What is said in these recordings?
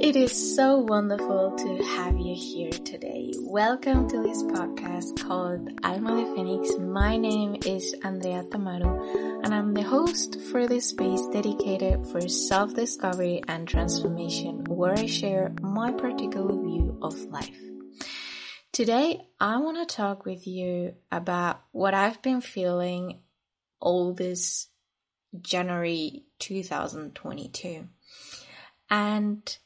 It is so wonderful to have you here today. Welcome to this podcast called Alma de Phoenix. My name is Andrea Tamaru and I'm the host for this space dedicated for self-discovery and transformation where I share my particular view of life. Today, I want to talk with you about what I've been feeling all this January 2022. And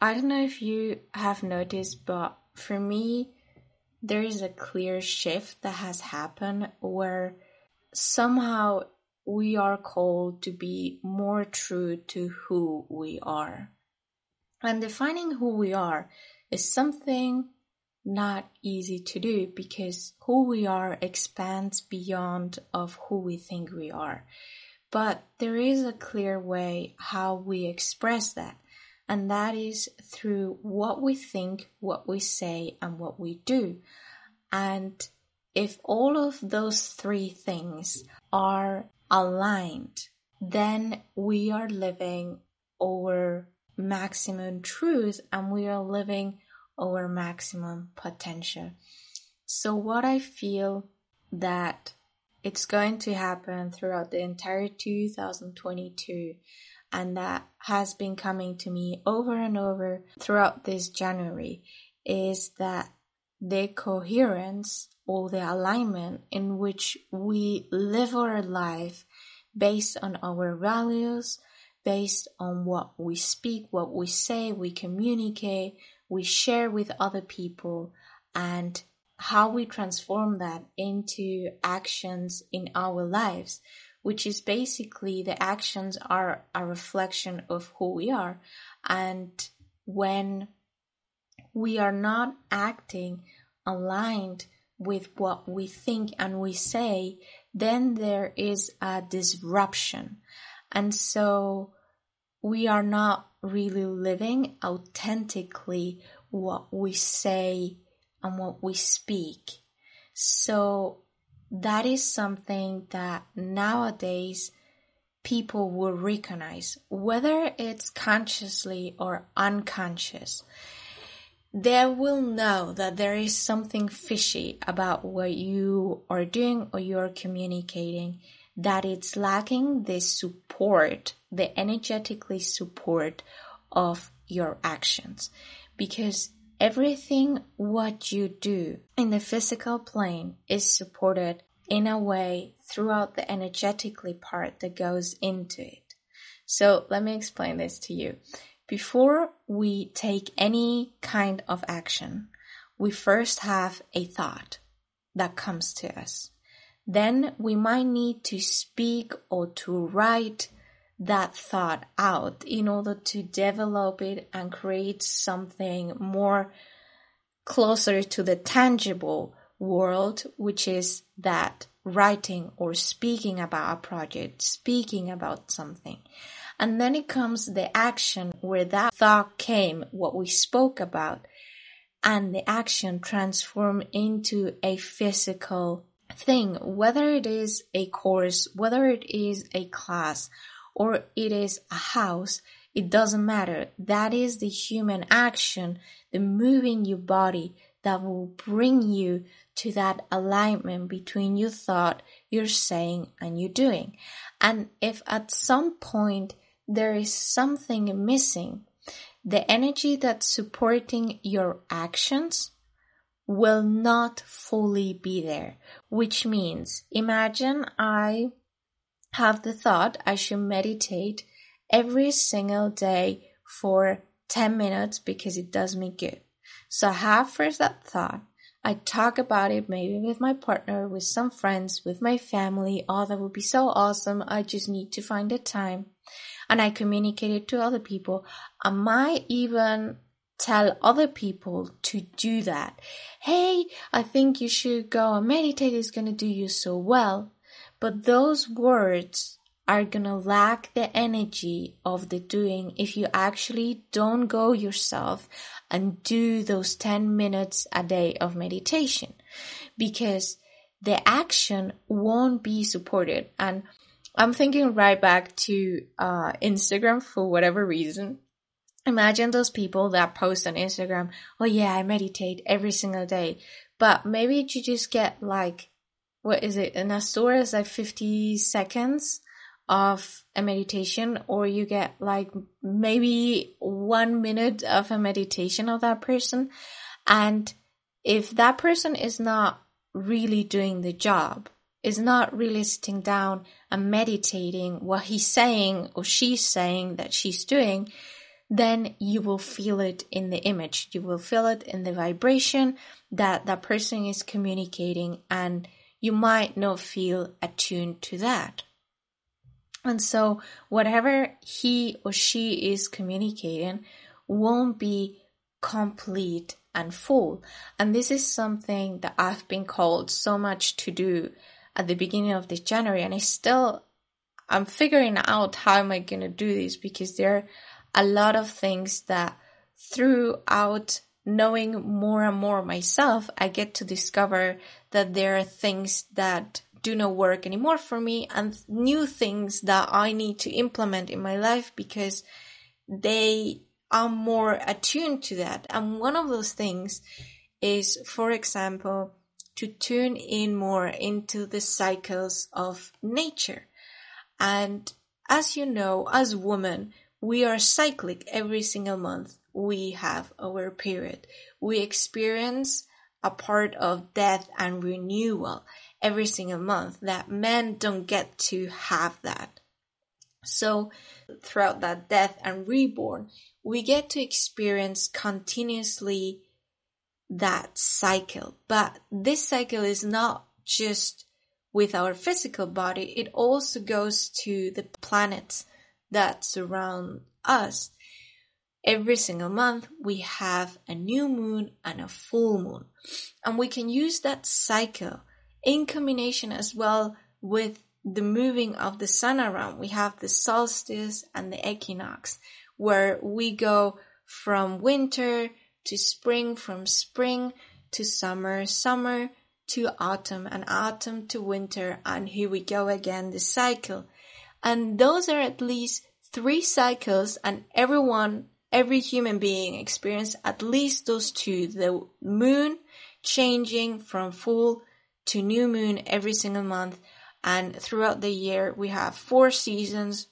I don't know if you have noticed, but for me, there is a clear shift that has happened where somehow we are called to be more true to who we are. And defining who we are is something not easy to do because who we are expands beyond of who we think we are. But there is a clear way how we express that and that is through what we think, what we say, and what we do. And if all of those three things are aligned, then we are living our maximum truth and we are living our maximum potential. So what I feel that it's going to happen throughout the entire 2022 and that has been coming to me over and over throughout this January is that the coherence or the alignment in which we live our life based on our values, based on what we speak, what we say, we communicate, we share with other people, and how we transform that into actions in our lives which is basically the actions are a reflection of who we are. And when we are not acting aligned with what we think and we say, then there is a disruption. And so we are not really living authentically what we say and what we speak. So that is something that nowadays people will recognize, whether it's consciously or unconscious. They will know that there is something fishy about what you are doing or you're communicating, that it's lacking the support, the energetically support of your actions. Because Everything what you do in the physical plane is supported in a way throughout the energetically part that goes into it. So let me explain this to you. Before we take any kind of action, we first have a thought that comes to us. Then we might need to speak or to write that thought out in order to develop it and create something more closer to the tangible world, which is that writing or speaking about a project, speaking about something. And then it comes the action where that thought came, what we spoke about, and the action transform into a physical thing, whether it is a course, whether it is a class, or it is a house, it doesn't matter. That is the human action, the moving your body that will bring you to that alignment between your thought, your saying, and your doing. And if at some point there is something missing, the energy that's supporting your actions will not fully be there, which means imagine I have the thought I should meditate every single day for 10 minutes because it does me good. So I have first that thought. I talk about it maybe with my partner, with some friends, with my family. Oh, that would be so awesome. I just need to find the time. And I communicate it to other people. I might even tell other people to do that. Hey, I think you should go and meditate. It's going to do you so well. But those words are gonna lack the energy of the doing if you actually don't go yourself and do those 10 minutes a day of meditation because the action won't be supported. And I'm thinking right back to uh, Instagram for whatever reason. imagine those people that post on Instagram, oh yeah, I meditate every single day. But maybe you just get like, what is it? An Asura is like 50 seconds of a meditation or you get like maybe one minute of a meditation of that person. And if that person is not really doing the job, is not really sitting down and meditating what he's saying or she's saying that she's doing, then you will feel it in the image. You will feel it in the vibration that that person is communicating and you might not feel attuned to that. And so whatever he or she is communicating won't be complete and full. And this is something that I've been called so much to do at the beginning of this January. And I still, I'm figuring out how am I going to do this because there are a lot of things that throughout knowing more and more myself, I get to discover that there are things that do not work anymore for me and new things that I need to implement in my life because they are more attuned to that. And one of those things is, for example, to tune in more into the cycles of nature. And as you know, as women, we are cyclic every single month. We have our period. We experience a part of death and renewal every single month that men don't get to have that. So throughout that death and reborn, we get to experience continuously that cycle. But this cycle is not just with our physical body, it also goes to the planets that surround us. Every single month, we have a new moon and a full moon. And we can use that cycle in combination as well with the moving of the sun around. We have the solstice and the equinox, where we go from winter to spring, from spring to summer, summer to autumn, and autumn to winter, and here we go again, the cycle. And those are at least three cycles, and everyone, every human being experience at least those two, the moon changing from full to new moon every single month. And throughout the year, we have four seasons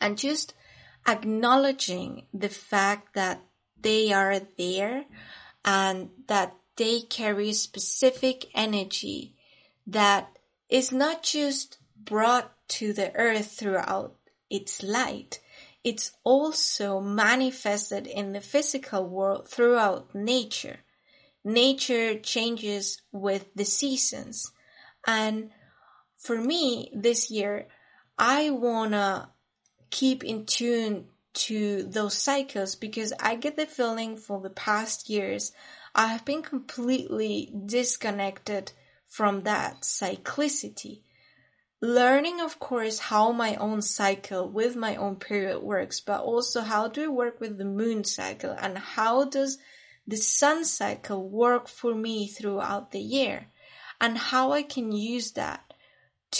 and just acknowledging the fact that they are there and that they carry specific energy that is not just brought to the earth throughout its light. It's also manifested in the physical world throughout nature nature changes with the seasons. And for me this year, I wanna keep in tune to those cycles because I get the feeling for the past years I have been completely disconnected from that cyclicity. Learning, of course, how my own cycle with my own period works, but also how do I work with the moon cycle and how does the sun cycle work for me throughout the year and how I can use that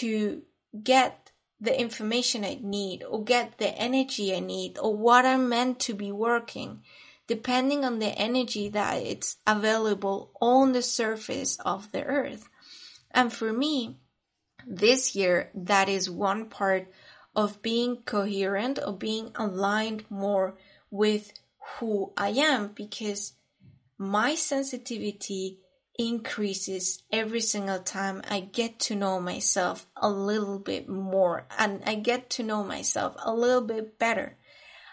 to get the information I need or get the energy I need or what I'm meant to be working depending on the energy that it's available on the surface of the earth. And for me, this year, that is one part of being coherent, of being aligned more with who I am because my sensitivity increases every single time I get to know myself a little bit more and I get to know myself a little bit better.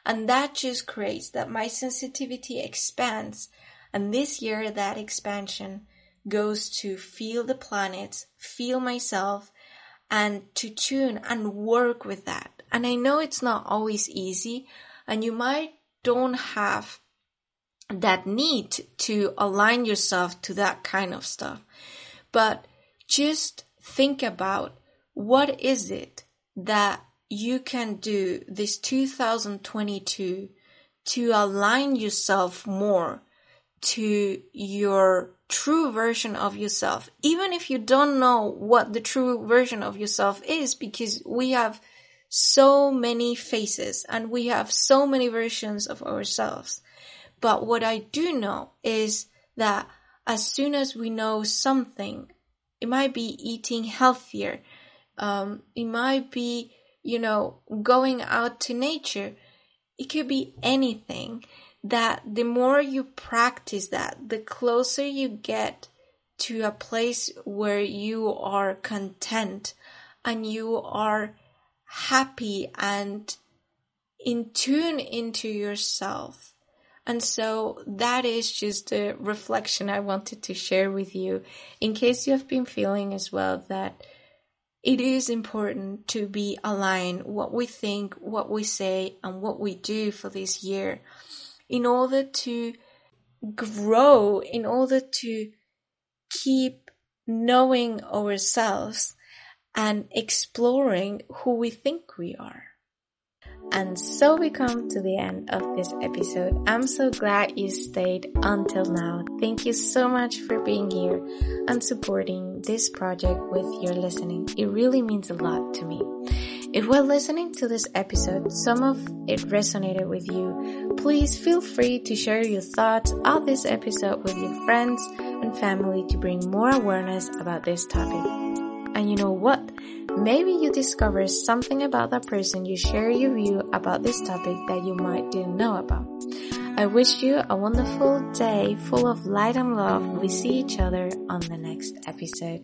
And that just creates that my sensitivity expands. And this year, that expansion goes to feel the planets, feel myself, and to tune and work with that. And I know it's not always easy, and you might don't have that need to align yourself to that kind of stuff. But just think about what is it that you can do this 2022 to align yourself more to your true version of yourself, even if you don't know what the true version of yourself is, because we have so many faces and we have so many versions of ourselves. But what I do know is that as soon as we know something, it might be eating healthier, um, it might be, you know, going out to nature, it could be anything that the more you practice that, the closer you get to a place where you are content and you are happy and in tune into yourself. And so that is just a reflection I wanted to share with you in case you have been feeling as well that it is important to be aligned what we think, what we say, and what we do for this year in order to grow, in order to keep knowing ourselves and exploring who we think we are. And so we come to the end of this episode. I'm so glad you stayed until now. Thank you so much for being here and supporting this project with your listening. It really means a lot to me. If while listening to this episode, some of it resonated with you, please feel free to share your thoughts on this episode with your friends and family to bring more awareness about this topic. And you know what? Maybe you discover something about that person you share your view about this topic that you might didn't know about. I wish you a wonderful day full of light and love. We see each other on the next episode.